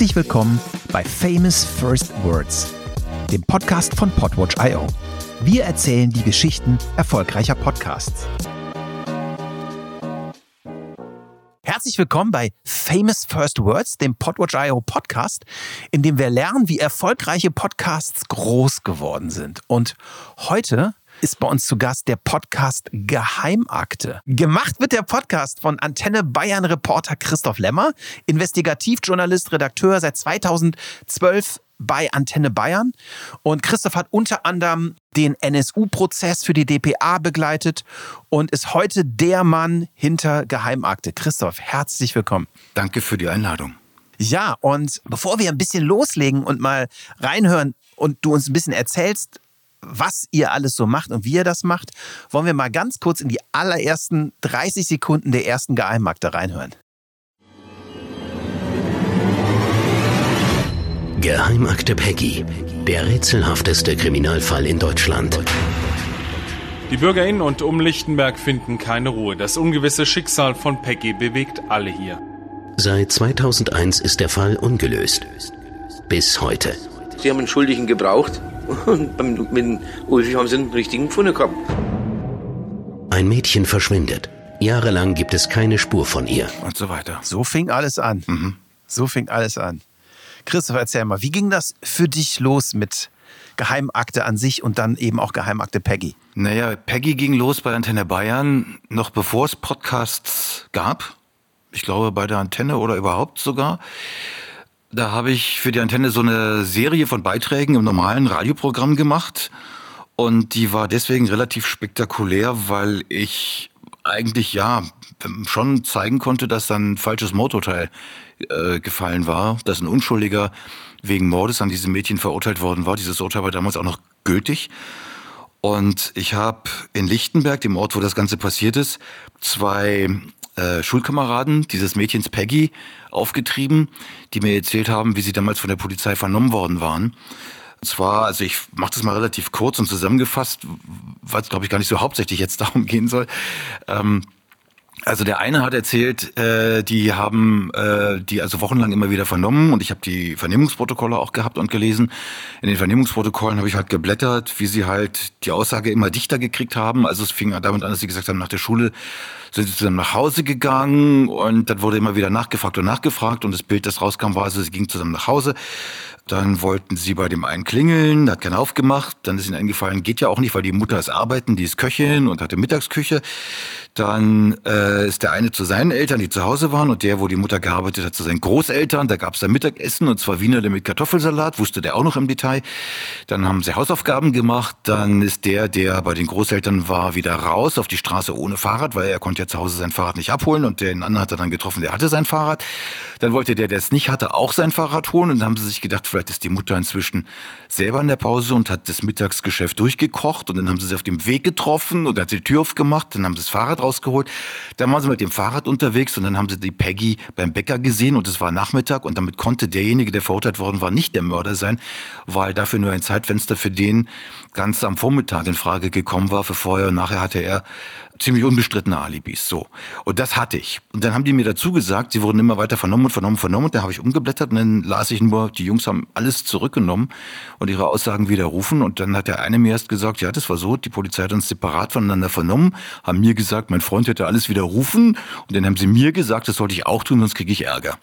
Herzlich willkommen bei Famous First Words, dem Podcast von Podwatch.io. Wir erzählen die Geschichten erfolgreicher Podcasts. Herzlich willkommen bei Famous First Words, dem Podwatch.io Podcast, in dem wir lernen, wie erfolgreiche Podcasts groß geworden sind. Und heute ist bei uns zu Gast der Podcast Geheimakte. Gemacht wird der Podcast von Antenne Bayern Reporter Christoph Lemmer, Investigativjournalist, Redakteur seit 2012 bei Antenne Bayern. Und Christoph hat unter anderem den NSU-Prozess für die DPA begleitet und ist heute der Mann hinter Geheimakte. Christoph, herzlich willkommen. Danke für die Einladung. Ja, und bevor wir ein bisschen loslegen und mal reinhören und du uns ein bisschen erzählst, was ihr alles so macht und wie ihr das macht, wollen wir mal ganz kurz in die allerersten 30 Sekunden der ersten Geheimakte reinhören. Geheimakte Peggy. Der rätselhafteste Kriminalfall in Deutschland. Die Bürger in und um Lichtenberg finden keine Ruhe. Das ungewisse Schicksal von Peggy bewegt alle hier. Seit 2001 ist der Fall ungelöst. Bis heute. Sie haben einen Schuldigen gebraucht und mit dem Ulfi haben sie einen richtigen gefunden gehabt. Ein Mädchen verschwindet. Jahrelang gibt es keine Spur von ihr. Und so weiter. So fing alles an. Mhm. So fing alles an. Christoph, erzähl mal, wie ging das für dich los mit Geheimakte an sich und dann eben auch Geheimakte Peggy? Naja, Peggy ging los bei Antenne Bayern, noch bevor es Podcasts gab. Ich glaube, bei der Antenne oder überhaupt sogar. Da habe ich für die Antenne so eine Serie von Beiträgen im normalen Radioprogramm gemacht. Und die war deswegen relativ spektakulär, weil ich eigentlich ja schon zeigen konnte, dass dann ein falsches Mordurteil äh, gefallen war, dass ein Unschuldiger wegen Mordes an diesem Mädchen verurteilt worden war. Dieses Urteil war damals auch noch gültig. Und ich habe in Lichtenberg, dem Ort, wo das Ganze passiert ist, zwei äh, Schulkameraden dieses Mädchens Peggy aufgetrieben, die mir erzählt haben, wie sie damals von der Polizei vernommen worden waren. Und zwar, also ich mache das mal relativ kurz und zusammengefasst, weil es, glaube ich, gar nicht so hauptsächlich jetzt darum gehen soll. Ähm, also der eine hat erzählt, äh, die haben äh, die also wochenlang immer wieder vernommen und ich habe die Vernehmungsprotokolle auch gehabt und gelesen. In den Vernehmungsprotokollen habe ich halt geblättert, wie sie halt die Aussage immer dichter gekriegt haben. Also es fing damit an, dass sie gesagt haben, nach der Schule sind sie zusammen nach Hause gegangen und dann wurde immer wieder nachgefragt und nachgefragt und das Bild, das rauskam, war also, sie gingen zusammen nach Hause. Dann wollten sie bei dem einen klingeln, hat keiner aufgemacht. Dann ist ihnen eingefallen, geht ja auch nicht, weil die Mutter ist arbeiten, die ist Köchin und hatte Mittagsküche. Dann äh, ist der eine zu seinen Eltern, die zu Hause waren, und der, wo die Mutter gearbeitet hat, zu seinen Großeltern. Da gab es dann Mittagessen, und zwar Wiener mit Kartoffelsalat, wusste der auch noch im Detail. Dann haben sie Hausaufgaben gemacht. Dann ist der, der bei den Großeltern war, wieder raus auf die Straße ohne Fahrrad, weil er konnte ja zu Hause sein Fahrrad nicht abholen. Und den anderen hat er dann getroffen, der hatte sein Fahrrad. Dann wollte der, der es nicht hatte, auch sein Fahrrad holen. Und dann haben sie sich gedacht, vielleicht ist die Mutter inzwischen selber in der Pause und hat das Mittagsgeschäft durchgekocht. Und dann haben sie sie auf dem Weg getroffen und hat sie die Tür aufgemacht. Dann haben sie das Fahrrad rausgeholt. Dann waren sie mit dem Fahrrad unterwegs und dann haben sie die Peggy beim Bäcker gesehen und es war Nachmittag und damit konnte derjenige, der verurteilt worden war, nicht der Mörder sein, weil dafür nur ein Zeitfenster für den ganz am Vormittag in Frage gekommen war. Für vorher und nachher hatte er ziemlich unbestrittene Alibis. So. Und das hatte ich. Und dann haben die mir dazu gesagt, sie wurden immer weiter vernommen und vernommen, vernommen. Und da habe ich umgeblättert und dann las ich nur, die Jungs haben alles zurückgenommen und ihre Aussagen widerrufen. Und dann hat der eine mir erst gesagt, ja, das war so, die Polizei hat uns separat voneinander vernommen, haben mir gesagt, mein Freund hätte alles widerrufen. Und dann haben sie mir gesagt, das sollte ich auch tun, sonst kriege ich Ärger.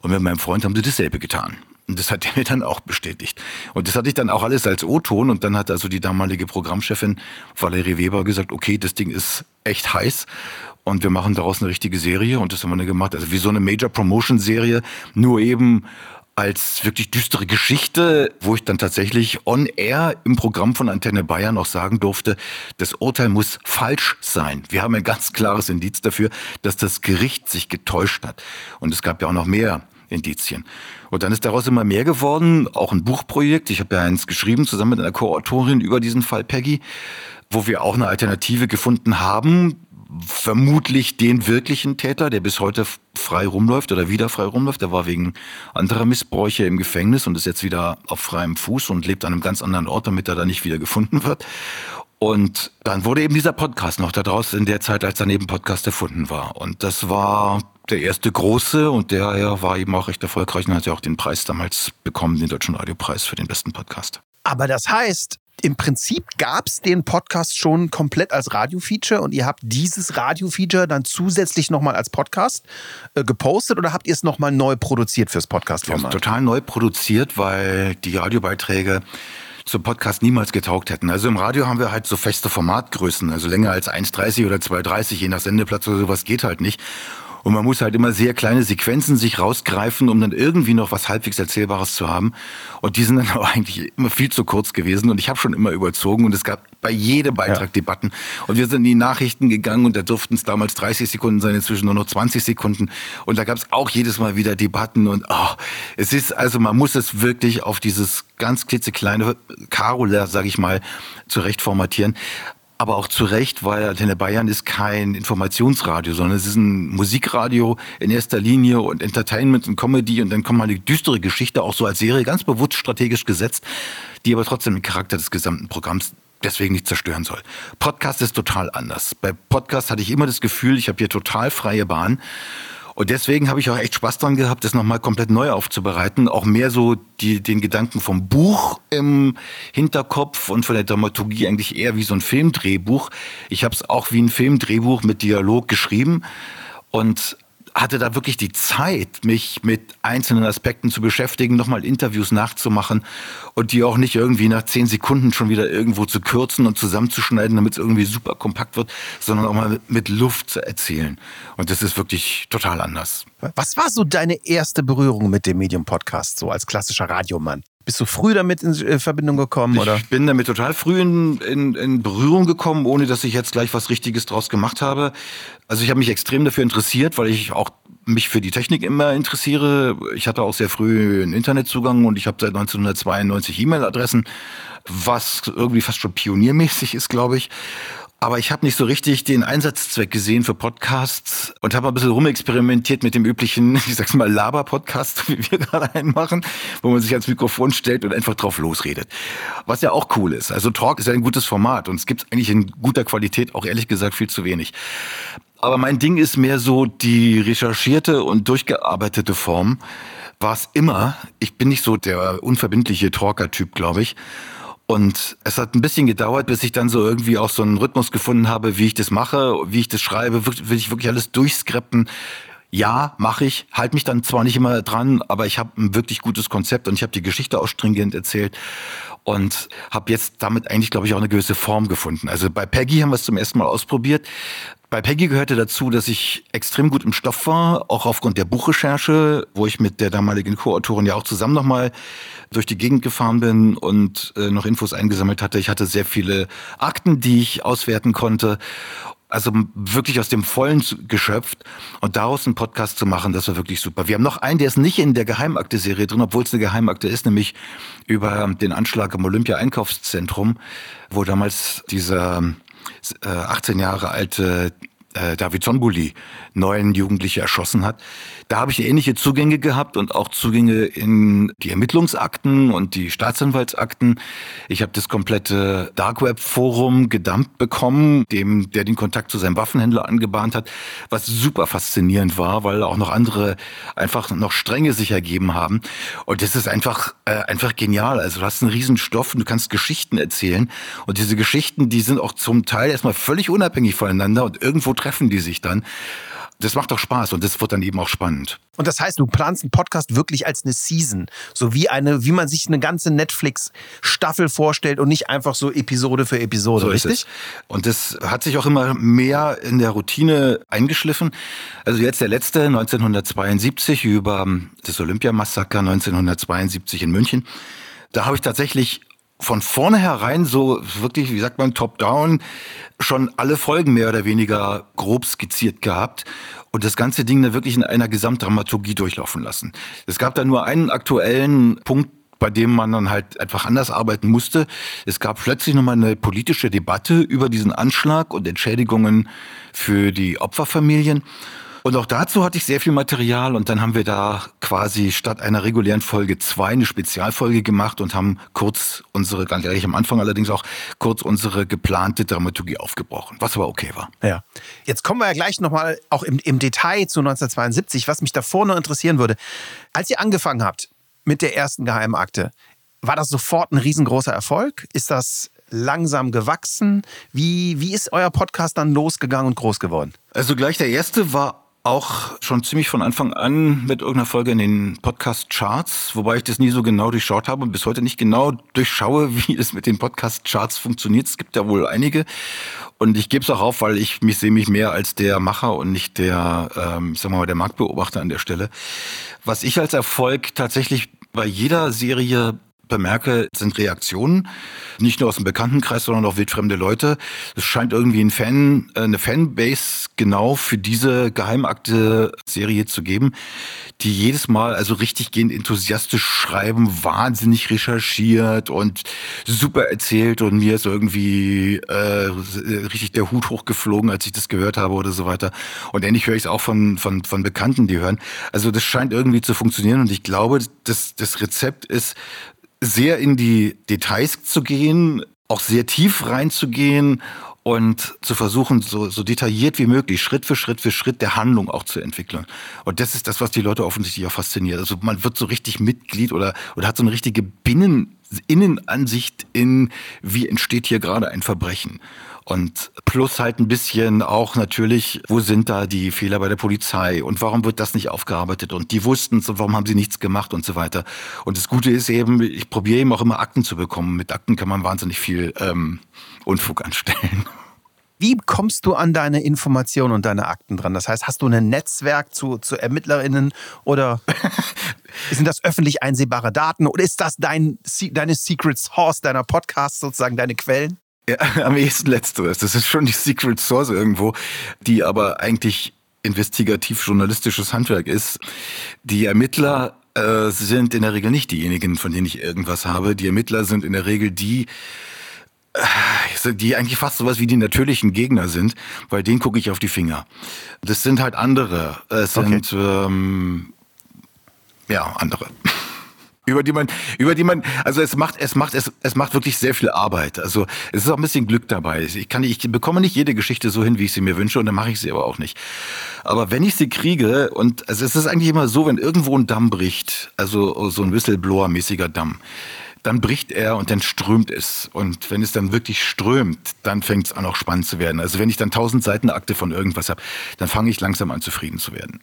Und mit meinem Freund haben sie dasselbe getan. Und das hat er mir dann auch bestätigt. Und das hatte ich dann auch alles als O-Ton. Und dann hat also die damalige Programmchefin Valerie Weber gesagt, okay, das Ding ist echt heiß. Und wir machen daraus eine richtige Serie. Und das haben wir dann gemacht. Also wie so eine Major Promotion Serie. Nur eben als wirklich düstere Geschichte, wo ich dann tatsächlich on air im Programm von Antenne Bayern auch sagen durfte, das Urteil muss falsch sein. Wir haben ein ganz klares Indiz dafür, dass das Gericht sich getäuscht hat. Und es gab ja auch noch mehr Indizien. Und dann ist daraus immer mehr geworden, auch ein Buchprojekt. Ich habe ja eins geschrieben, zusammen mit einer Co-Autorin über diesen Fall Peggy, wo wir auch eine Alternative gefunden haben, vermutlich den wirklichen Täter, der bis heute frei rumläuft oder wieder frei rumläuft. Der war wegen anderer Missbräuche im Gefängnis und ist jetzt wieder auf freiem Fuß und lebt an einem ganz anderen Ort, damit er da nicht wieder gefunden wird. Und dann wurde eben dieser Podcast noch daraus in der Zeit, als daneben Podcast erfunden war. Und das war der erste große und der ja, war eben auch recht erfolgreich und hat ja auch den Preis damals bekommen, den Deutschen Radiopreis für den besten Podcast. Aber das heißt, im Prinzip gab es den Podcast schon komplett als Radiofeature und ihr habt dieses Radiofeature dann zusätzlich nochmal als Podcast äh, gepostet oder habt ihr es nochmal neu produziert fürs Podcast-Format? Total neu produziert, weil die Radiobeiträge zum Podcast niemals getaugt hätten. Also im Radio haben wir halt so feste Formatgrößen, also länger als 1,30 oder 2,30, je nach Sendeplatz oder sowas geht halt nicht. Und man muss halt immer sehr kleine Sequenzen sich rausgreifen, um dann irgendwie noch was halbwegs Erzählbares zu haben. Und die sind dann aber eigentlich immer viel zu kurz gewesen. Und ich habe schon immer überzogen. Und es gab bei jedem Beitrag ja. Debatten. Und wir sind in die Nachrichten gegangen und da durften es damals 30 Sekunden sein, inzwischen nur noch 20 Sekunden. Und da gab es auch jedes Mal wieder Debatten. Und oh, es ist, also man muss es wirklich auf dieses ganz klitzekleine Karola, sag ich mal, zurecht formatieren aber auch zu Recht, weil Antenne Bayern ist kein Informationsradio, sondern es ist ein Musikradio in erster Linie und Entertainment und Comedy und dann kommt mal eine düstere Geschichte auch so als Serie ganz bewusst strategisch gesetzt, die aber trotzdem den Charakter des gesamten Programms deswegen nicht zerstören soll. Podcast ist total anders. Bei Podcast hatte ich immer das Gefühl, ich habe hier total freie Bahn und deswegen habe ich auch echt Spaß dran gehabt, das nochmal komplett neu aufzubereiten. Auch mehr so die, den Gedanken vom Buch im Hinterkopf und von der Dramaturgie eigentlich eher wie so ein Filmdrehbuch. Ich habe es auch wie ein Filmdrehbuch mit Dialog geschrieben. Und hatte da wirklich die Zeit, mich mit einzelnen Aspekten zu beschäftigen, nochmal Interviews nachzumachen und die auch nicht irgendwie nach zehn Sekunden schon wieder irgendwo zu kürzen und zusammenzuschneiden, damit es irgendwie super kompakt wird, sondern auch mal mit Luft zu erzählen. Und das ist wirklich total anders. Was war so deine erste Berührung mit dem Medium-Podcast, so als klassischer Radiomann? Bist du früh damit in äh, Verbindung gekommen? Ich oder? bin damit total früh in, in, in Berührung gekommen, ohne dass ich jetzt gleich was Richtiges draus gemacht habe. Also ich habe mich extrem dafür interessiert, weil ich auch mich für die Technik immer interessiere. Ich hatte auch sehr früh einen Internetzugang und ich habe seit 1992 E-Mail-Adressen, was irgendwie fast schon pioniermäßig ist, glaube ich. Aber ich habe nicht so richtig den Einsatzzweck gesehen für Podcasts und habe ein bisschen rumexperimentiert mit dem üblichen, ich sag's mal, Laber-Podcast, wie wir gerade einen machen, wo man sich ans Mikrofon stellt und einfach drauf losredet. Was ja auch cool ist. Also Talk ist ja ein gutes Format und es gibt eigentlich in guter Qualität auch ehrlich gesagt viel zu wenig. Aber mein Ding ist mehr so die recherchierte und durchgearbeitete Form. War immer. Ich bin nicht so der unverbindliche Talker-Typ, glaube ich. Und es hat ein bisschen gedauert, bis ich dann so irgendwie auch so einen Rhythmus gefunden habe, wie ich das mache, wie ich das schreibe. Will ich wirklich alles durchskrippen? Ja, mache ich. Halt mich dann zwar nicht immer dran, aber ich habe ein wirklich gutes Konzept und ich habe die Geschichte auch stringent erzählt und habe jetzt damit eigentlich, glaube ich, auch eine gewisse Form gefunden. Also bei Peggy haben wir es zum ersten Mal ausprobiert. Bei Peggy gehörte dazu, dass ich extrem gut im Stoff war, auch aufgrund der Buchrecherche, wo ich mit der damaligen Co-Autorin ja auch zusammen nochmal durch die Gegend gefahren bin und äh, noch Infos eingesammelt hatte. Ich hatte sehr viele Akten, die ich auswerten konnte. Also wirklich aus dem Vollen geschöpft und daraus einen Podcast zu machen, das war wirklich super. Wir haben noch einen, der ist nicht in der Geheimakte-Serie drin, obwohl es eine Geheimakte ist, nämlich über den Anschlag im Olympia-Einkaufszentrum, wo damals dieser 18 äh, Jahre alte äh, David Sonbuli neun Jugendliche erschossen hat. Da habe ich ähnliche Zugänge gehabt und auch Zugänge in die Ermittlungsakten und die Staatsanwaltsakten. Ich habe das komplette Dark Web Forum gedumpt bekommen, dem der den Kontakt zu seinem Waffenhändler angebahnt hat, was super faszinierend war, weil auch noch andere einfach noch Stränge sich ergeben haben. Und das ist einfach äh, einfach genial. Also du hast einen riesen Stoff und du kannst Geschichten erzählen und diese Geschichten, die sind auch zum Teil erstmal völlig unabhängig voneinander und irgendwo treffen die sich dann das macht doch Spaß und das wird dann eben auch spannend. Und das heißt, du planst einen Podcast wirklich als eine Season, so wie eine, wie man sich eine ganze Netflix-Staffel vorstellt und nicht einfach so Episode für Episode, so richtig? Und das hat sich auch immer mehr in der Routine eingeschliffen. Also jetzt der letzte 1972 über das Olympiamassaker 1972 in München. Da habe ich tatsächlich von vornherein so wirklich, wie sagt man, top-down schon alle Folgen mehr oder weniger grob skizziert gehabt und das ganze Ding dann wirklich in einer Gesamtdramaturgie durchlaufen lassen. Es gab da nur einen aktuellen Punkt, bei dem man dann halt einfach anders arbeiten musste. Es gab plötzlich nochmal eine politische Debatte über diesen Anschlag und Entschädigungen für die Opferfamilien. Und auch dazu hatte ich sehr viel Material und dann haben wir da quasi statt einer regulären Folge zwei eine Spezialfolge gemacht und haben kurz unsere, ganz ehrlich am Anfang allerdings auch kurz unsere geplante Dramaturgie aufgebrochen, was aber okay war. Ja. Jetzt kommen wir ja gleich nochmal auch im, im Detail zu 1972, was mich davor noch interessieren würde. Als ihr angefangen habt mit der ersten Geheimakte, war das sofort ein riesengroßer Erfolg? Ist das langsam gewachsen? Wie, wie ist euer Podcast dann losgegangen und groß geworden? Also gleich der erste war auch schon ziemlich von Anfang an mit irgendeiner Folge in den Podcast-Charts, wobei ich das nie so genau durchschaut habe und bis heute nicht genau durchschaue, wie es mit den Podcast-Charts funktioniert. Es gibt ja wohl einige und ich gebe es auch auf, weil ich mich sehe mich mehr als der Macher und nicht der, ähm, ich sag mal, der Marktbeobachter an der Stelle. Was ich als Erfolg tatsächlich bei jeder Serie bemerke, sind Reaktionen, nicht nur aus dem Bekanntenkreis, sondern auch wildfremde Leute. Es scheint irgendwie ein Fan, äh, eine Fanbase genau für diese Geheimakte-Serie zu geben, die jedes Mal also richtig gehend enthusiastisch schreiben, wahnsinnig recherchiert und super erzählt und mir ist irgendwie äh, richtig der Hut hochgeflogen, als ich das gehört habe oder so weiter. Und ähnlich höre ich es auch von, von, von Bekannten, die hören. Also das scheint irgendwie zu funktionieren und ich glaube, das, das Rezept ist, sehr in die Details zu gehen, auch sehr tief reinzugehen und zu versuchen, so, so detailliert wie möglich, Schritt für Schritt für Schritt der Handlung auch zu entwickeln. Und das ist das, was die Leute offensichtlich auch fasziniert. Also man wird so richtig Mitglied oder, oder hat so eine richtige Binnen, Innenansicht in, wie entsteht hier gerade ein Verbrechen. Und plus halt ein bisschen auch natürlich, wo sind da die Fehler bei der Polizei und warum wird das nicht aufgearbeitet und die wussten es und warum haben sie nichts gemacht und so weiter. Und das Gute ist eben, ich probiere eben auch immer Akten zu bekommen. Mit Akten kann man wahnsinnig viel ähm, Unfug anstellen. Wie kommst du an deine Informationen und deine Akten dran? Das heißt, hast du ein Netzwerk zu, zu ErmittlerInnen oder sind das öffentlich einsehbare Daten oder ist das dein, deine Secret Source deiner Podcasts, sozusagen deine Quellen? Ja, am ehesten letzteres. Das ist schon die Secret Source irgendwo, die aber eigentlich investigativ-journalistisches Handwerk ist. Die Ermittler äh, sind in der Regel nicht diejenigen, von denen ich irgendwas habe. Die Ermittler sind in der Regel die, äh, die eigentlich fast sowas wie die natürlichen Gegner sind, weil denen gucke ich auf die Finger. Das sind halt andere. Es sind okay. ähm, ja andere über die man, über die man, also es macht, es macht, es, es macht wirklich sehr viel Arbeit. Also es ist auch ein bisschen Glück dabei. Ich kann, ich bekomme nicht jede Geschichte so hin, wie ich sie mir wünsche, und dann mache ich sie aber auch nicht. Aber wenn ich sie kriege, und also es ist eigentlich immer so, wenn irgendwo ein Damm bricht, also so ein Whistleblower-mäßiger Damm, dann bricht er und dann strömt es. Und wenn es dann wirklich strömt, dann fängt es an auch spannend zu werden. Also wenn ich dann tausend Seiten Akte von irgendwas habe, dann fange ich langsam an zufrieden zu werden.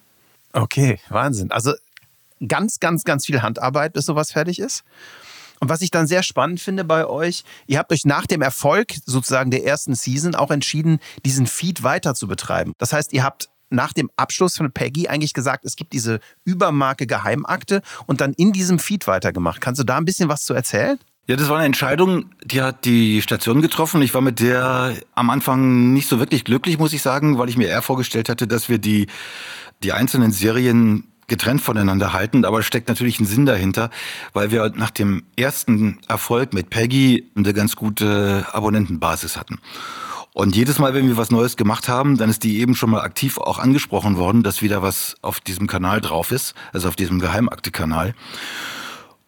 Okay, Wahnsinn. Also ganz, ganz, ganz viel Handarbeit, bis sowas fertig ist. Und was ich dann sehr spannend finde bei euch, ihr habt euch nach dem Erfolg sozusagen der ersten Season auch entschieden, diesen Feed weiter zu betreiben. Das heißt, ihr habt nach dem Abschluss von Peggy eigentlich gesagt, es gibt diese Übermarke Geheimakte und dann in diesem Feed weitergemacht. Kannst du da ein bisschen was zu erzählen? Ja, das war eine Entscheidung, die hat die Station getroffen. Ich war mit der am Anfang nicht so wirklich glücklich, muss ich sagen, weil ich mir eher vorgestellt hatte, dass wir die, die einzelnen Serien getrennt voneinander halten, aber steckt natürlich ein Sinn dahinter, weil wir nach dem ersten Erfolg mit Peggy eine ganz gute Abonnentenbasis hatten. Und jedes Mal, wenn wir was Neues gemacht haben, dann ist die eben schon mal aktiv auch angesprochen worden, dass wieder was auf diesem Kanal drauf ist, also auf diesem Geheimakte-Kanal.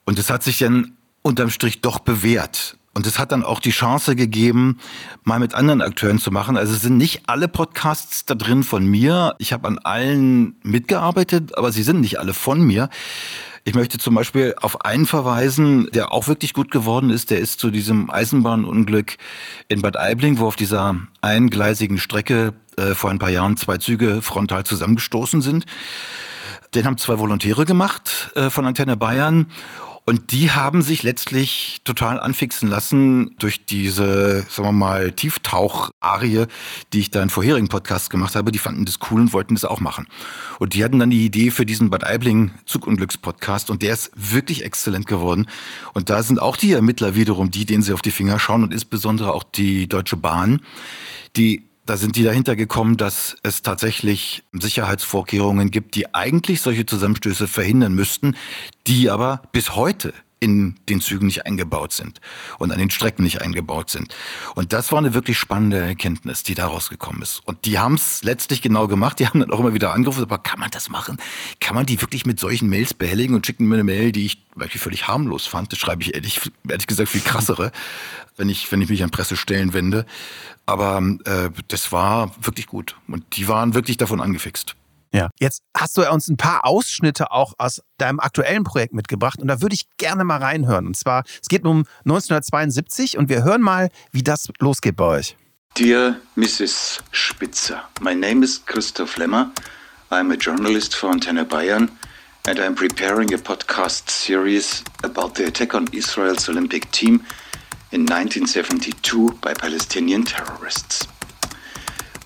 Und es hat sich dann unterm Strich doch bewährt. Und es hat dann auch die Chance gegeben, mal mit anderen Akteuren zu machen. Also es sind nicht alle Podcasts da drin von mir. Ich habe an allen mitgearbeitet, aber sie sind nicht alle von mir. Ich möchte zum Beispiel auf einen verweisen, der auch wirklich gut geworden ist. Der ist zu diesem Eisenbahnunglück in Bad Aibling, wo auf dieser eingleisigen Strecke äh, vor ein paar Jahren zwei Züge frontal zusammengestoßen sind. Den haben zwei Volontäre gemacht äh, von Antenne Bayern und die haben sich letztlich total anfixen lassen durch diese, sagen wir mal, Tieftauch-Arie, die ich da in vorherigen Podcasts gemacht habe. Die fanden das cool und wollten das auch machen. Und die hatten dann die Idee für diesen Bad Aibling Zugunglücks-Podcast und der ist wirklich exzellent geworden. Und da sind auch die Ermittler wiederum die, denen sie auf die Finger schauen und insbesondere auch die Deutsche Bahn, die da sind die dahinter gekommen, dass es tatsächlich Sicherheitsvorkehrungen gibt, die eigentlich solche Zusammenstöße verhindern müssten, die aber bis heute in den Zügen nicht eingebaut sind und an den Strecken nicht eingebaut sind. Und das war eine wirklich spannende Erkenntnis, die daraus gekommen ist. Und die haben es letztlich genau gemacht. Die haben dann auch immer wieder angerufen, aber kann man das machen? Kann man die wirklich mit solchen Mails behelligen und schicken mir eine Mail, die ich wirklich völlig harmlos fand? Das schreibe ich ehrlich, ehrlich gesagt viel krassere, wenn ich, wenn ich mich an Pressestellen wende. Aber äh, das war wirklich gut. Und die waren wirklich davon angefixt. Ja. Jetzt hast du uns ein paar Ausschnitte auch aus deinem aktuellen Projekt mitgebracht und da würde ich gerne mal reinhören. Und zwar, es geht um 1972 und wir hören mal, wie das losgeht bei euch. Dear Mrs. Spitzer, my name is Christoph Lemmer. I'm a journalist for Antenne Bayern and I'm preparing a podcast series about the attack on Israel's Olympic team in 1972 by Palestinian terrorists.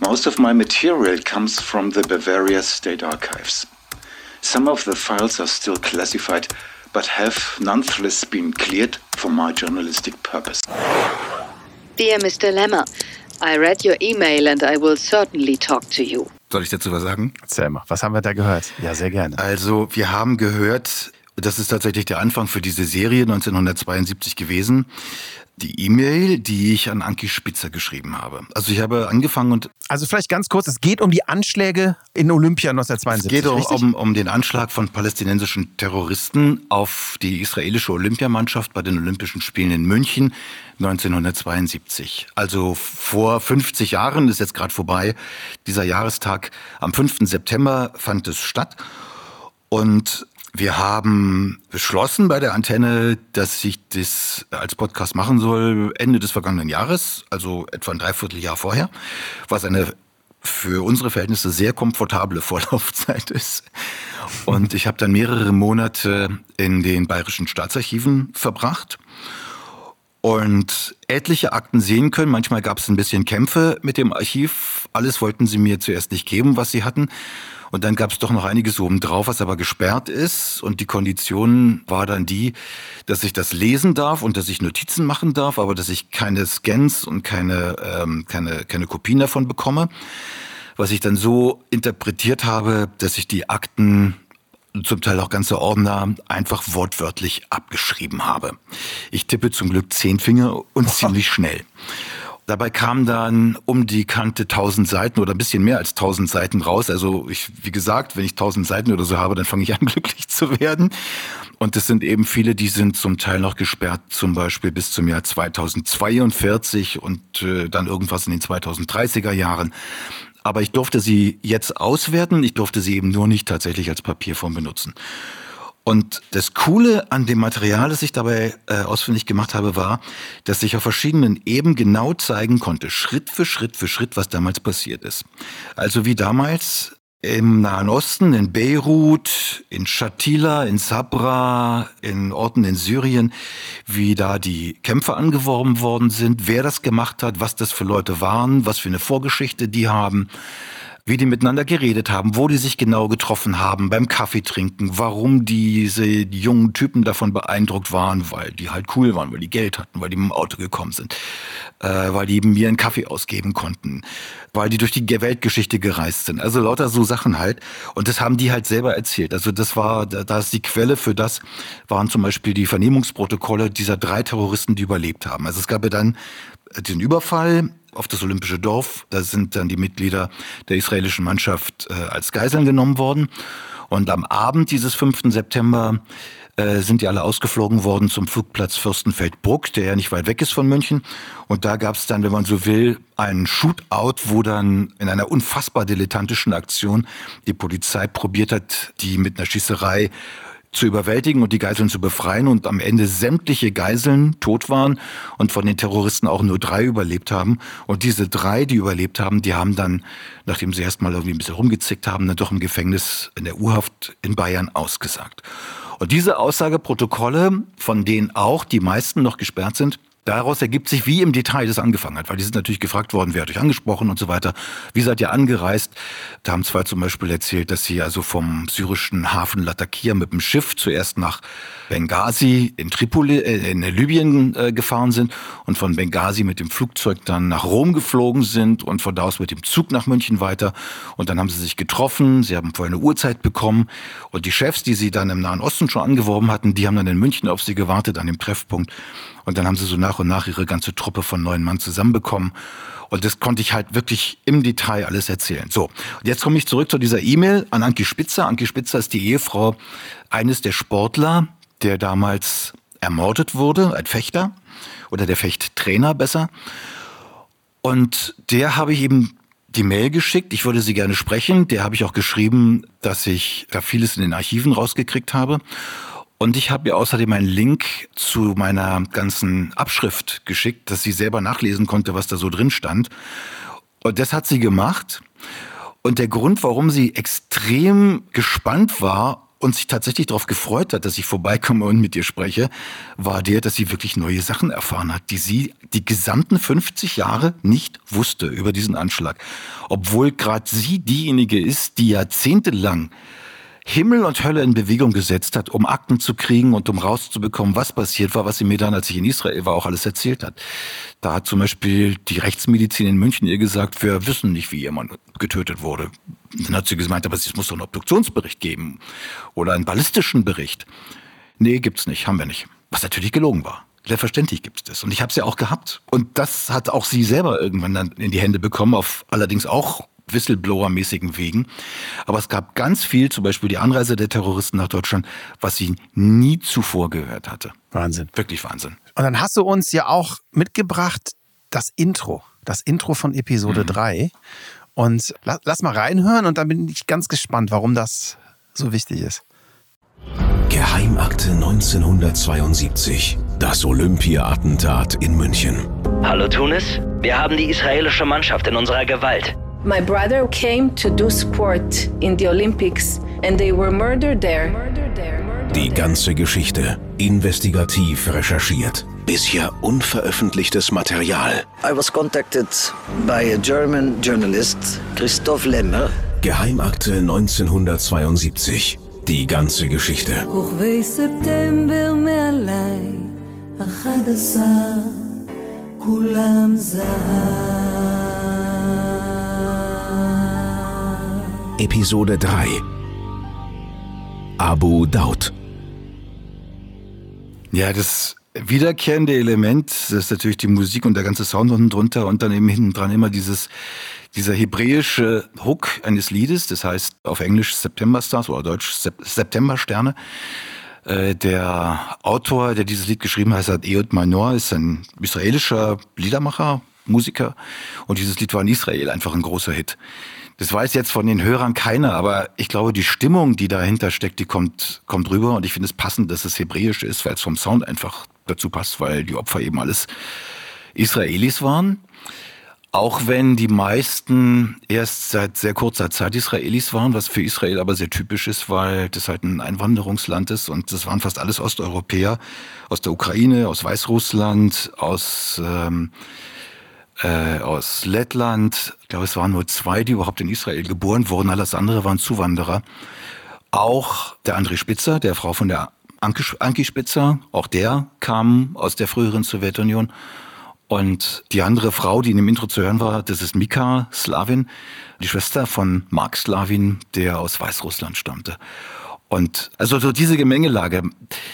Most of my material comes from the Bavaria State Archives. Some of the files are still classified, but have nonetheless been cleared for my journalistic purpose. Dear Mr. Lemmer, I read your email and I will certainly talk to you. Soll ich dazu was sagen? Mal, was haben wir da gehört? Ja, sehr gerne. Also, wir haben gehört, das ist tatsächlich der Anfang für diese Serie 1972 gewesen die E-Mail, die ich an Anki Spitzer geschrieben habe. Also ich habe angefangen und... Also vielleicht ganz kurz, es geht um die Anschläge in Olympia 1972. Es geht um, um, um den Anschlag von palästinensischen Terroristen auf die israelische Olympiamannschaft bei den Olympischen Spielen in München 1972. Also vor 50 Jahren, ist jetzt gerade vorbei, dieser Jahrestag. Am 5. September fand es statt. Und wir haben beschlossen bei der Antenne, dass ich das als Podcast machen soll Ende des vergangenen Jahres, also etwa ein Dreivierteljahr vorher, was eine für unsere Verhältnisse sehr komfortable Vorlaufzeit ist. Und ich habe dann mehrere Monate in den bayerischen Staatsarchiven verbracht und etliche Akten sehen können. Manchmal gab es ein bisschen Kämpfe mit dem Archiv. Alles wollten sie mir zuerst nicht geben, was sie hatten. Und dann gab es doch noch einiges obendrauf, was aber gesperrt ist. Und die Kondition war dann die, dass ich das lesen darf und dass ich Notizen machen darf, aber dass ich keine Scans und keine, ähm, keine, keine Kopien davon bekomme. Was ich dann so interpretiert habe, dass ich die Akten zum Teil auch ganze Ordner einfach wortwörtlich abgeschrieben habe. Ich tippe zum Glück zehn Finger und ziemlich schnell. Dabei kamen dann um die Kante 1000 Seiten oder ein bisschen mehr als 1000 Seiten raus. Also ich, wie gesagt, wenn ich 1000 Seiten oder so habe, dann fange ich an glücklich zu werden. Und es sind eben viele, die sind zum Teil noch gesperrt, zum Beispiel bis zum Jahr 2042 und äh, dann irgendwas in den 2030er Jahren. Aber ich durfte sie jetzt auswerten. Ich durfte sie eben nur nicht tatsächlich als Papierform benutzen. Und das Coole an dem Material, das ich dabei äh, ausfindig gemacht habe, war, dass ich auf verschiedenen Ebenen genau zeigen konnte, Schritt für Schritt für Schritt, was damals passiert ist. Also wie damals im Nahen Osten, in Beirut, in Shatila, in Sabra, in Orten in Syrien, wie da die Kämpfer angeworben worden sind, wer das gemacht hat, was das für Leute waren, was für eine Vorgeschichte die haben wie die miteinander geredet haben, wo die sich genau getroffen haben beim Kaffee trinken, warum diese die jungen Typen davon beeindruckt waren, weil die halt cool waren, weil die Geld hatten, weil die mit dem Auto gekommen sind, äh, weil die eben mir einen Kaffee ausgeben konnten, weil die durch die Weltgeschichte gereist sind. Also lauter so Sachen halt. Und das haben die halt selber erzählt. Also das war, da ist die Quelle für das, waren zum Beispiel die Vernehmungsprotokolle dieser drei Terroristen, die überlebt haben. Also es gab ja dann den Überfall auf das Olympische Dorf. Da sind dann die Mitglieder der israelischen Mannschaft äh, als Geiseln genommen worden. Und am Abend dieses 5. September äh, sind die alle ausgeflogen worden zum Flugplatz Fürstenfeldbruck, der ja nicht weit weg ist von München. Und da gab es dann, wenn man so will, einen Shootout, wo dann in einer unfassbar dilettantischen Aktion die Polizei probiert hat, die mit einer Schießerei zu überwältigen und die Geiseln zu befreien und am Ende sämtliche Geiseln tot waren und von den Terroristen auch nur drei überlebt haben. Und diese drei, die überlebt haben, die haben dann, nachdem sie erstmal irgendwie ein bisschen rumgezickt haben, dann doch im Gefängnis in der Urhaft in Bayern ausgesagt. Und diese Aussageprotokolle, von denen auch die meisten noch gesperrt sind, Daraus ergibt sich, wie im Detail das angefangen hat, weil die sind natürlich gefragt worden, wer hat euch angesprochen und so weiter. Wie seid ihr angereist? Da haben zwei zum Beispiel erzählt, dass sie also vom syrischen Hafen Latakia mit dem Schiff zuerst nach Benghazi in Tripoli, äh, in Libyen äh, gefahren sind und von Benghazi mit dem Flugzeug dann nach Rom geflogen sind und von da aus mit dem Zug nach München weiter. Und dann haben sie sich getroffen, sie haben vorher eine Uhrzeit bekommen und die Chefs, die sie dann im Nahen Osten schon angeworben hatten, die haben dann in München auf sie gewartet an dem Treffpunkt. Und dann haben sie so nach und nach ihre ganze Truppe von neun Mann zusammenbekommen. Und das konnte ich halt wirklich im Detail alles erzählen. So, und jetzt komme ich zurück zu dieser E-Mail an Anki Spitzer. Anki Spitzer ist die Ehefrau eines der Sportler, der damals ermordet wurde, ein Fechter oder der Fechttrainer besser. Und der habe ich eben die Mail geschickt, ich würde sie gerne sprechen. Der habe ich auch geschrieben, dass ich da vieles in den Archiven rausgekriegt habe. Und ich habe ihr außerdem einen Link zu meiner ganzen Abschrift geschickt, dass sie selber nachlesen konnte, was da so drin stand. Und das hat sie gemacht. Und der Grund, warum sie extrem gespannt war und sich tatsächlich darauf gefreut hat, dass ich vorbeikomme und mit ihr spreche, war der, dass sie wirklich neue Sachen erfahren hat, die sie die gesamten 50 Jahre nicht wusste über diesen Anschlag. Obwohl gerade sie diejenige ist, die jahrzehntelang Himmel und Hölle in Bewegung gesetzt hat, um Akten zu kriegen und um rauszubekommen, was passiert war, was sie mir dann, als ich in Israel war, auch alles erzählt hat. Da hat zum Beispiel die Rechtsmedizin in München ihr gesagt, wir wissen nicht, wie jemand getötet wurde. Dann hat sie gemeint, aber es muss doch einen Obduktionsbericht geben oder einen ballistischen Bericht. Nee, gibt's nicht, haben wir nicht. Was natürlich gelogen war. Selbstverständlich gibt's das. Und ich habe es ja auch gehabt. Und das hat auch sie selber irgendwann dann in die Hände bekommen, auf allerdings auch Whistleblower-mäßigen Wegen. Aber es gab ganz viel, zum Beispiel die Anreise der Terroristen nach Deutschland, was sie nie zuvor gehört hatte. Wahnsinn. Wirklich Wahnsinn. Und dann hast du uns ja auch mitgebracht das Intro, das Intro von Episode mhm. 3. Und lass, lass mal reinhören und dann bin ich ganz gespannt, warum das so wichtig ist. Geheimakte 1972. Das Olympia-Attentat in München. Hallo Tunis, wir haben die israelische Mannschaft in unserer Gewalt. My brother came to do sport in the Olympics and they were murdered there. Die ganze Geschichte investigativ recherchiert. Bisher unveröffentlichtes Material. I was contacted by a German journalist, Christoph Lemmer. Geheimakte 1972. Die ganze Geschichte. Episode 3 Abu Daud Ja, das wiederkehrende Element, das ist natürlich die Musik und der ganze Sound unten drunter und dann eben hinten dran immer dieses, dieser hebräische Hook eines Liedes, das heißt auf Englisch September Stars oder Deutsch September Sterne. Äh, der Autor, der dieses Lied geschrieben hat, heißt Ehud Manor, ist ein israelischer Liedermacher, Musiker und dieses Lied war in Israel einfach ein großer Hit. Das weiß jetzt von den Hörern keiner, aber ich glaube, die Stimmung, die dahinter steckt, die kommt, kommt rüber. Und ich finde es passend, dass es hebräisch ist, weil es vom Sound einfach dazu passt, weil die Opfer eben alles Israelis waren. Auch wenn die meisten erst seit sehr kurzer Zeit Israelis waren, was für Israel aber sehr typisch ist, weil das halt ein Einwanderungsland ist und das waren fast alles Osteuropäer aus der Ukraine, aus Weißrussland, aus ähm, äh, aus Lettland. Ich glaube, es waren nur zwei, die überhaupt in Israel geboren wurden. Alles andere waren Zuwanderer. Auch der André Spitzer, der Frau von der Anki, Anki Spitzer, auch der kam aus der früheren Sowjetunion. Und die andere Frau, die in dem Intro zu hören war, das ist Mika Slavin, die Schwester von Mark Slavin, der aus Weißrussland stammte. Und also so diese Gemengelage.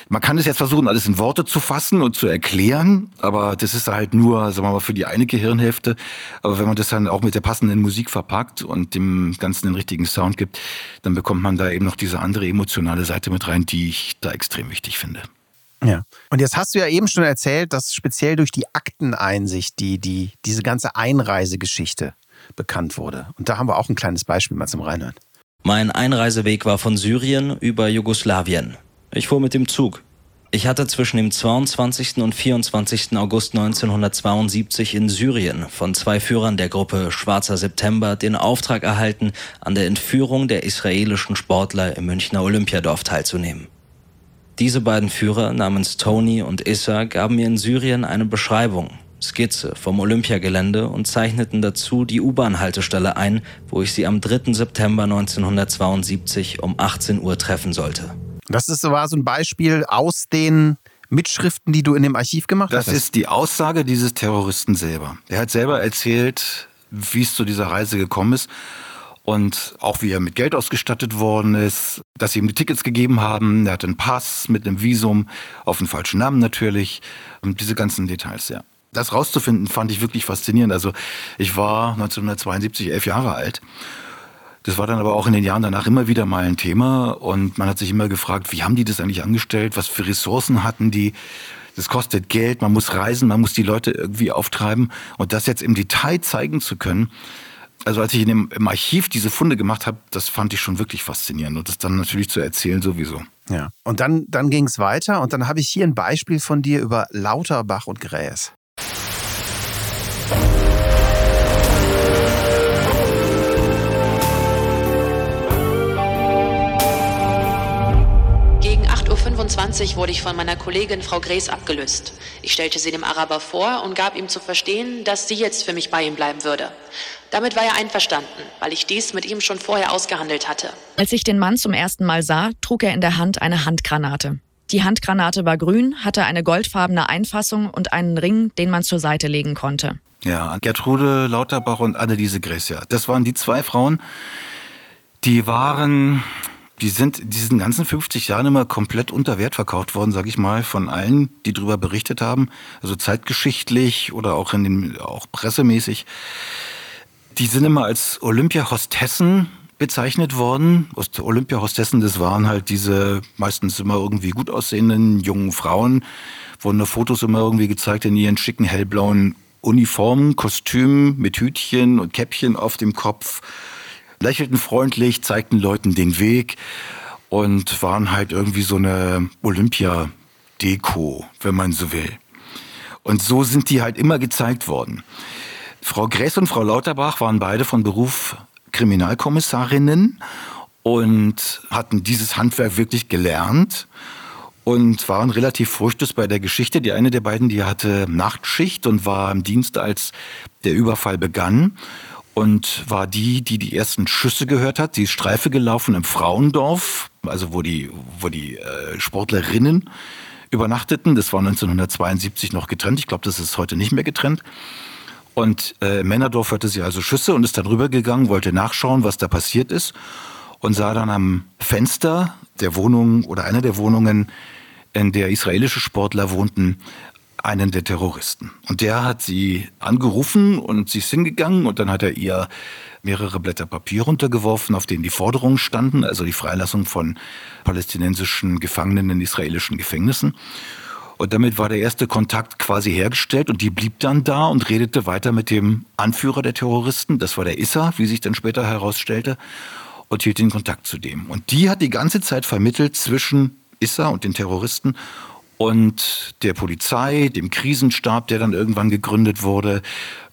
Man kann es jetzt versuchen, alles in Worte zu fassen und zu erklären, aber das ist halt nur, sagen wir mal, für die eine Gehirnhälfte. Aber wenn man das dann auch mit der passenden Musik verpackt und dem Ganzen den richtigen Sound gibt, dann bekommt man da eben noch diese andere emotionale Seite mit rein, die ich da extrem wichtig finde. Ja. Und jetzt hast du ja eben schon erzählt, dass speziell durch die Akteneinsicht die, die, diese ganze Einreisegeschichte bekannt wurde. Und da haben wir auch ein kleines Beispiel mal zum Reinhören. Mein Einreiseweg war von Syrien über Jugoslawien. Ich fuhr mit dem Zug. Ich hatte zwischen dem 22. und 24. August 1972 in Syrien von zwei Führern der Gruppe Schwarzer September den Auftrag erhalten, an der Entführung der israelischen Sportler im Münchner Olympiadorf teilzunehmen. Diese beiden Führer namens Tony und Issa gaben mir in Syrien eine Beschreibung, Skizze vom Olympiagelände und zeichneten dazu die U-Bahn-Haltestelle ein, wo ich sie am 3. September 1972 um 18 Uhr treffen sollte. Das ist, war so ein Beispiel aus den Mitschriften, die du in dem Archiv gemacht das hast? Das ist die Aussage dieses Terroristen selber. Er hat selber erzählt, wie es zu dieser Reise gekommen ist und auch wie er mit Geld ausgestattet worden ist, dass sie ihm die Tickets gegeben haben. Er hatte einen Pass mit einem Visum auf den falschen Namen natürlich. Und diese ganzen Details, ja. Das rauszufinden fand ich wirklich faszinierend. Also ich war 1972 elf Jahre alt. Das war dann aber auch in den Jahren danach immer wieder mal ein Thema und man hat sich immer gefragt, wie haben die das eigentlich angestellt? Was für Ressourcen hatten die? Das kostet Geld, man muss reisen, man muss die Leute irgendwie auftreiben und das jetzt im Detail zeigen zu können, also als ich in dem, im Archiv diese Funde gemacht habe, das fand ich schon wirklich faszinierend und das dann natürlich zu erzählen sowieso. Ja. Und dann, dann ging es weiter und dann habe ich hier ein Beispiel von dir über Lauterbach und Gräs. 8.25 Uhr wurde ich von meiner Kollegin Frau Gräß abgelöst. Ich stellte sie dem Araber vor und gab ihm zu verstehen, dass sie jetzt für mich bei ihm bleiben würde. Damit war er einverstanden, weil ich dies mit ihm schon vorher ausgehandelt hatte. Als ich den Mann zum ersten Mal sah, trug er in der Hand eine Handgranate. Die Handgranate war grün, hatte eine goldfarbene Einfassung und einen Ring, den man zur Seite legen konnte. Ja, Gertrude Lauterbach und Anneliese Gräßia. Das waren die zwei Frauen, die waren, die sind diesen ganzen 50 Jahren immer komplett unter Wert verkauft worden, sag ich mal, von allen, die darüber berichtet haben. Also zeitgeschichtlich oder auch in den, auch pressemäßig. Die sind immer als Olympia-Hostessen bezeichnet worden. Olympia-Hostessen, das waren halt diese meistens immer irgendwie gut aussehenden jungen Frauen, wurden Fotos immer irgendwie gezeigt in ihren schicken hellblauen Uniformen, Kostümen mit Hütchen und Käppchen auf dem Kopf, lächelten freundlich, zeigten Leuten den Weg und waren halt irgendwie so eine Olympia-Deko, wenn man so will. Und so sind die halt immer gezeigt worden. Frau Gress und Frau Lauterbach waren beide von Beruf Kriminalkommissarinnen und hatten dieses Handwerk wirklich gelernt und waren relativ furchtlos bei der Geschichte. Die eine der beiden, die hatte Nachtschicht und war im Dienst, als der Überfall begann und war die, die die ersten Schüsse gehört hat. Sie ist Streife gelaufen im Frauendorf, also wo die, wo die äh, Sportlerinnen übernachteten. Das war 1972 noch getrennt. Ich glaube, das ist heute nicht mehr getrennt. Und äh, im Männerdorf hörte sie also Schüsse und ist dann rübergegangen, wollte nachschauen, was da passiert ist und sah dann am Fenster der Wohnung oder einer der Wohnungen, in der israelische Sportler wohnten, einen der Terroristen. Und der hat sie angerufen und sie ist hingegangen und dann hat er ihr mehrere Blätter Papier runtergeworfen, auf denen die Forderungen standen, also die Freilassung von palästinensischen Gefangenen in israelischen Gefängnissen. Und damit war der erste Kontakt quasi hergestellt und die blieb dann da und redete weiter mit dem Anführer der Terroristen, das war der Issa, wie sich dann später herausstellte, und hielt den Kontakt zu dem. Und die hat die ganze Zeit vermittelt zwischen Issa und den Terroristen und der Polizei, dem Krisenstab, der dann irgendwann gegründet wurde,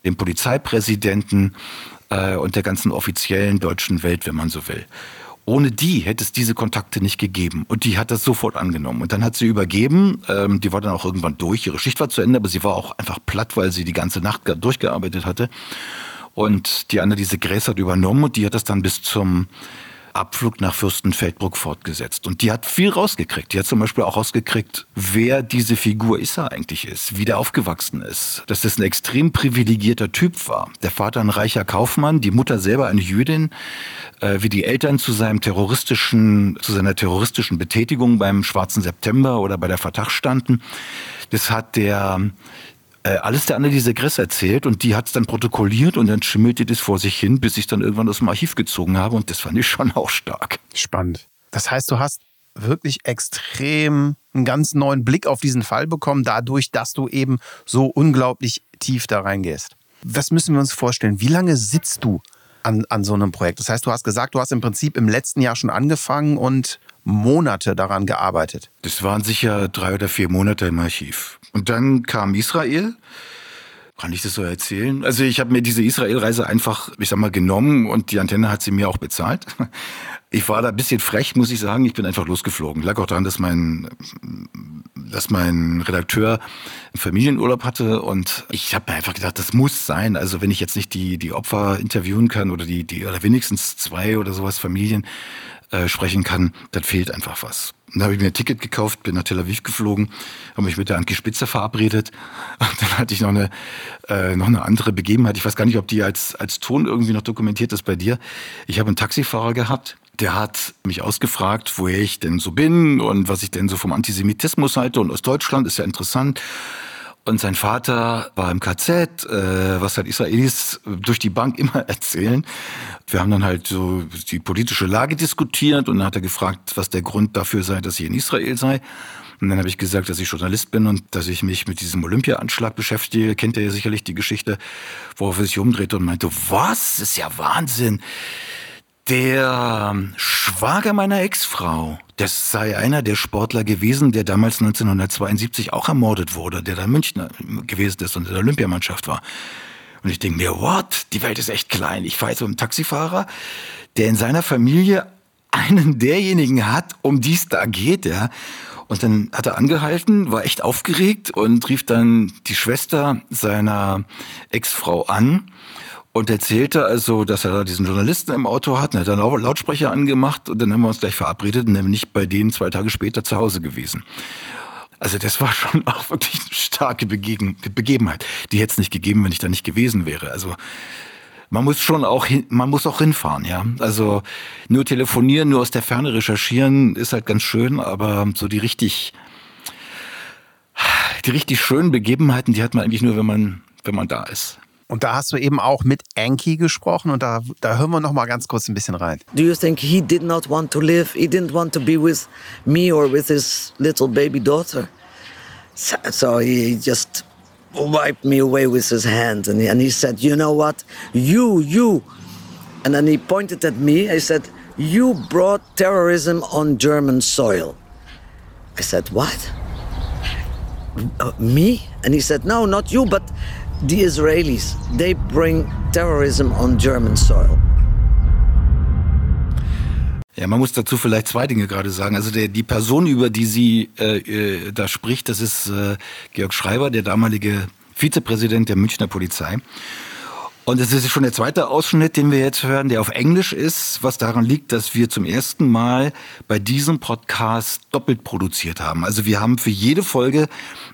dem Polizeipräsidenten äh, und der ganzen offiziellen deutschen Welt, wenn man so will. Ohne die hätte es diese Kontakte nicht gegeben. Und die hat das sofort angenommen. Und dann hat sie übergeben. Ähm, die war dann auch irgendwann durch. Ihre Schicht war zu Ende, aber sie war auch einfach platt, weil sie die ganze Nacht durchgearbeitet hatte. Und die andere, diese Gräß hat übernommen und die hat das dann bis zum Abflug nach Fürstenfeldbruck fortgesetzt. Und die hat viel rausgekriegt. Die hat zum Beispiel auch rausgekriegt, wer diese Figur Issa eigentlich ist, wie der aufgewachsen ist. Dass das ein extrem privilegierter Typ war. Der Vater ein reicher Kaufmann, die Mutter selber eine Jüdin, äh, wie die Eltern zu seinem terroristischen, zu seiner terroristischen Betätigung beim Schwarzen September oder bei der Fatah standen. Das hat der äh, alles der Anneliese Gress erzählt und die hat es dann protokolliert und dann schimmelte das vor sich hin, bis ich dann irgendwann aus dem Archiv gezogen habe und das fand ich schon auch stark. Spannend. Das heißt, du hast wirklich extrem einen ganz neuen Blick auf diesen Fall bekommen, dadurch, dass du eben so unglaublich tief da reingehst. Was müssen wir uns vorstellen? Wie lange sitzt du an, an so einem Projekt? Das heißt, du hast gesagt, du hast im Prinzip im letzten Jahr schon angefangen und Monate daran gearbeitet. Das waren sicher drei oder vier Monate im Archiv. Und dann kam Israel. Kann ich das so erzählen? Also ich habe mir diese Israel-Reise einfach, ich sag mal, genommen und die Antenne hat sie mir auch bezahlt. Ich war da ein bisschen frech, muss ich sagen. Ich bin einfach losgeflogen. Lag auch daran, dass mein, dass mein Redakteur Familienurlaub hatte und ich habe mir einfach gedacht, das muss sein. Also wenn ich jetzt nicht die, die Opfer interviewen kann oder die, die oder wenigstens zwei oder sowas Familien äh, sprechen kann, dann fehlt einfach was. Und da habe ich mir ein Ticket gekauft, bin nach Tel Aviv geflogen, habe mich mit der Anke Spitzer verabredet. Und dann hatte ich noch eine, äh, noch eine andere Begebenheit. Ich weiß gar nicht, ob die als, als Ton irgendwie noch dokumentiert ist bei dir. Ich habe einen Taxifahrer gehabt, der hat mich ausgefragt, woher ich denn so bin und was ich denn so vom Antisemitismus halte. Und aus Deutschland ist ja interessant. Und sein Vater war im KZ, äh, was halt Israelis durch die Bank immer erzählen. Wir haben dann halt so die politische Lage diskutiert und dann hat er gefragt, was der Grund dafür sei, dass ich in Israel sei. Und dann habe ich gesagt, dass ich Journalist bin und dass ich mich mit diesem Olympia-Anschlag beschäftige. Kennt ihr ja sicherlich die Geschichte, worauf er sich umdrehte und meinte, was? Das ist ja Wahnsinn. Der Schwager meiner Ex-Frau, das sei einer der Sportler gewesen, der damals 1972 auch ermordet wurde, der da in München gewesen ist und in der Olympiamannschaft war. Und ich denke mir, what? Die Welt ist echt klein. Ich fahre jetzt mit einem Taxifahrer, der in seiner Familie einen derjenigen hat, um die es da geht, ja. Und dann hat er angehalten, war echt aufgeregt und rief dann die Schwester seiner Ex-Frau an und erzählte also, dass er da diesen Journalisten im Auto hat. Er hat dann Lautsprecher angemacht und dann haben wir uns gleich verabredet und dann bin ich bei denen zwei Tage später zu Hause gewesen. Also das war schon auch wirklich eine starke Begegen Begebenheit. Die hätte es nicht gegeben, wenn ich da nicht gewesen wäre. Also man muss schon auch hin, man muss auch hinfahren, ja. Also nur telefonieren, nur aus der Ferne recherchieren ist halt ganz schön, aber so die richtig die richtig schönen Begebenheiten, die hat man eigentlich nur, wenn man wenn man da ist. Und da hast du eben auch mit Anki gesprochen und da, da hören wir noch mal ganz kurz ein bisschen rein. Do you think he did not want to live? He didn't want to be with me or with his little baby daughter. So, so he just wiped me away with his hand and he, and he said, "You know what? You, you." And then he pointed at me. I said, "You brought terrorism on German soil." I said, "What?" Uh, me? And he said, "No, not you, but the Israelis, they bring terrorism on German soil. Ja, man muss dazu vielleicht zwei Dinge gerade sagen. Also der, die Person, über die sie äh, äh, da spricht, das ist äh, Georg Schreiber, der damalige Vizepräsident der Münchner Polizei. Und es ist schon der zweite Ausschnitt, den wir jetzt hören, der auf Englisch ist, was daran liegt, dass wir zum ersten Mal bei diesem Podcast doppelt produziert haben. Also wir haben für jede Folge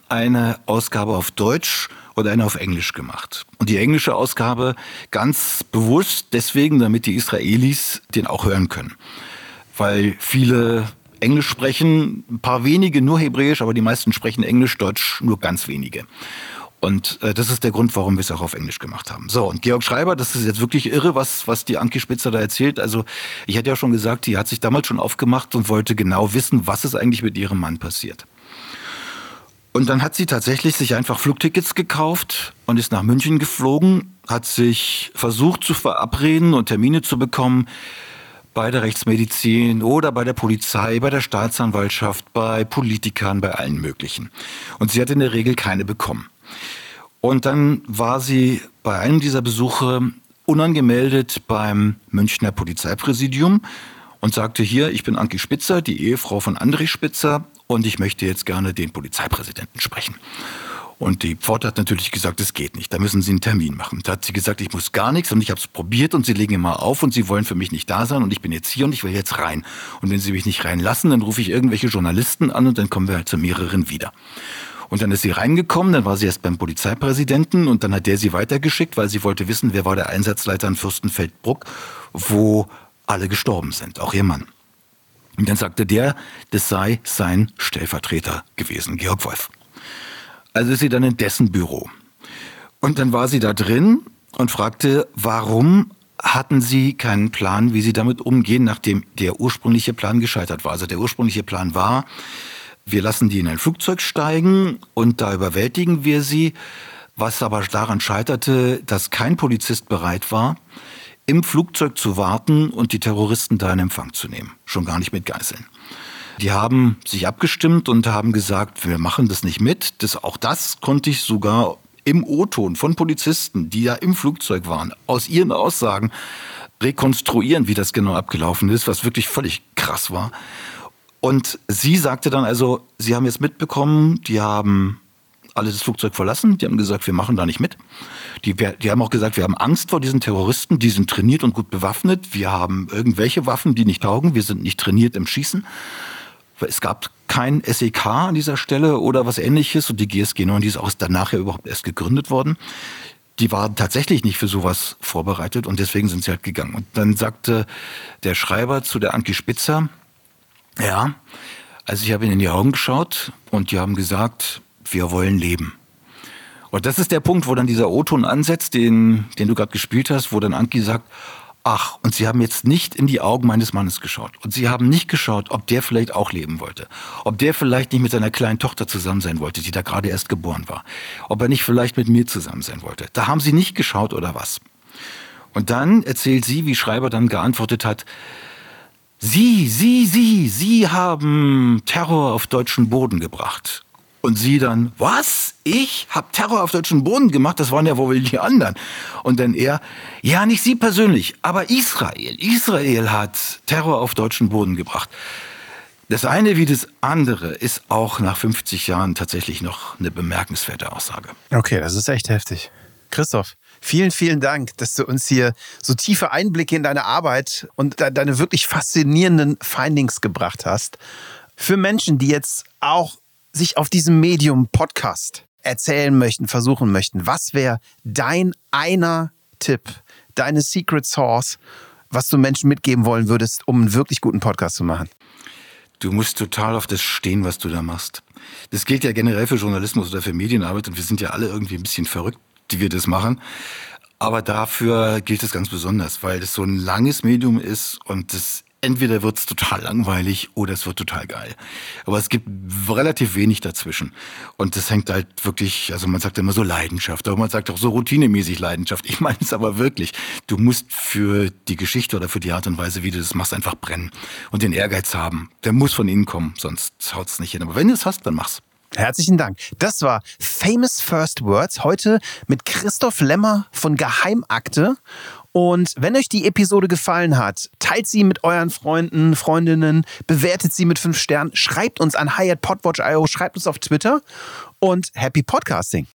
eine Ausgabe auf Deutsch und eine auf Englisch gemacht. Und die englische Ausgabe ganz bewusst deswegen, damit die Israelis den auch hören können. Weil viele Englisch sprechen, ein paar wenige nur Hebräisch, aber die meisten sprechen Englisch, Deutsch nur ganz wenige. Und äh, das ist der Grund, warum wir es auch auf Englisch gemacht haben. So, und Georg Schreiber, das ist jetzt wirklich irre, was, was die Anki Spitzer da erzählt. Also ich hatte ja schon gesagt, die hat sich damals schon aufgemacht und wollte genau wissen, was ist eigentlich mit ihrem Mann passiert. Und dann hat sie tatsächlich sich einfach Flugtickets gekauft und ist nach München geflogen, hat sich versucht zu verabreden und Termine zu bekommen bei der Rechtsmedizin oder bei der Polizei, bei der Staatsanwaltschaft, bei Politikern, bei allen möglichen. Und sie hat in der Regel keine bekommen. Und dann war sie bei einem dieser Besuche unangemeldet beim Münchner Polizeipräsidium und sagte hier, ich bin Anki Spitzer, die Ehefrau von André Spitzer und ich möchte jetzt gerne den Polizeipräsidenten sprechen. Und die Pforte hat natürlich gesagt, es geht nicht, da müssen Sie einen Termin machen. Da hat sie gesagt, ich muss gar nichts und ich habe es probiert und Sie legen immer auf und Sie wollen für mich nicht da sein und ich bin jetzt hier und ich will jetzt rein. Und wenn Sie mich nicht reinlassen, dann rufe ich irgendwelche Journalisten an und dann kommen wir halt zu mehreren wieder. Und dann ist sie reingekommen, dann war sie erst beim Polizeipräsidenten und dann hat der sie weitergeschickt, weil sie wollte wissen, wer war der Einsatzleiter in Fürstenfeldbruck, wo alle gestorben sind, auch ihr Mann. Und dann sagte der, das sei sein Stellvertreter gewesen, Georg Wolf. Also ist sie dann in dessen Büro. Und dann war sie da drin und fragte, warum hatten sie keinen Plan, wie sie damit umgehen, nachdem der ursprüngliche Plan gescheitert war. Also der ursprüngliche Plan war, wir lassen die in ein Flugzeug steigen und da überwältigen wir sie, was aber daran scheiterte, dass kein Polizist bereit war, im Flugzeug zu warten und die Terroristen da in Empfang zu nehmen. Schon gar nicht mit Geiseln. Die haben sich abgestimmt und haben gesagt, wir machen das nicht mit. Das, auch das konnte ich sogar im O-Ton von Polizisten, die ja im Flugzeug waren, aus ihren Aussagen rekonstruieren, wie das genau abgelaufen ist, was wirklich völlig krass war. Und sie sagte dann also, sie haben jetzt mitbekommen, die haben alle das Flugzeug verlassen, die haben gesagt, wir machen da nicht mit. Die, die haben auch gesagt, wir haben Angst vor diesen Terroristen, die sind trainiert und gut bewaffnet, wir haben irgendwelche Waffen, die nicht taugen, wir sind nicht trainiert im Schießen. Es gab kein SEK an dieser Stelle oder was ähnliches und die GSG 9, die ist auch danach ja überhaupt erst gegründet worden die waren tatsächlich nicht für sowas vorbereitet und deswegen sind sie halt gegangen. Und dann sagte der Schreiber zu der Anki Spitzer, ja, also ich habe ihnen in die Augen geschaut und die haben gesagt, wir wollen leben. Und das ist der Punkt, wo dann dieser O-Ton ansetzt, den, den du gerade gespielt hast, wo dann Anki sagt, Ach, und Sie haben jetzt nicht in die Augen meines Mannes geschaut. Und Sie haben nicht geschaut, ob der vielleicht auch leben wollte. Ob der vielleicht nicht mit seiner kleinen Tochter zusammen sein wollte, die da gerade erst geboren war. Ob er nicht vielleicht mit mir zusammen sein wollte. Da haben Sie nicht geschaut oder was. Und dann erzählt sie, wie Schreiber dann geantwortet hat, Sie, Sie, Sie, Sie haben Terror auf deutschen Boden gebracht. Und sie dann, was? Ich hab Terror auf deutschen Boden gemacht? Das waren ja wohl die anderen. Und dann er, ja, nicht Sie persönlich, aber Israel. Israel hat Terror auf deutschen Boden gebracht. Das eine wie das andere ist auch nach 50 Jahren tatsächlich noch eine bemerkenswerte Aussage. Okay, das ist echt heftig. Christoph, vielen, vielen Dank, dass du uns hier so tiefe Einblicke in deine Arbeit und deine wirklich faszinierenden Findings gebracht hast. Für Menschen, die jetzt auch sich auf diesem Medium Podcast erzählen möchten, versuchen möchten, was wäre dein einer Tipp, deine Secret Source, was du Menschen mitgeben wollen würdest, um einen wirklich guten Podcast zu machen? Du musst total auf das stehen, was du da machst. Das gilt ja generell für Journalismus oder für Medienarbeit und wir sind ja alle irgendwie ein bisschen verrückt, die wir das machen. Aber dafür gilt es ganz besonders, weil das so ein langes Medium ist und das entweder wird es total langweilig oder es wird total geil. Aber es gibt relativ wenig dazwischen. Und das hängt halt wirklich, also man sagt immer so Leidenschaft, aber man sagt auch so routinemäßig Leidenschaft. Ich meine es aber wirklich. Du musst für die Geschichte oder für die Art und Weise, wie du das machst, einfach brennen und den Ehrgeiz haben. Der muss von innen kommen, sonst haut es nicht hin. Aber wenn du es hast, dann mach's. Herzlichen Dank. Das war Famous First Words heute mit Christoph Lemmer von Geheimakte. Und wenn euch die Episode gefallen hat, teilt sie mit euren Freunden, Freundinnen, bewertet sie mit fünf Sternen, schreibt uns an hi at podwatch.io, schreibt uns auf Twitter und happy Podcasting.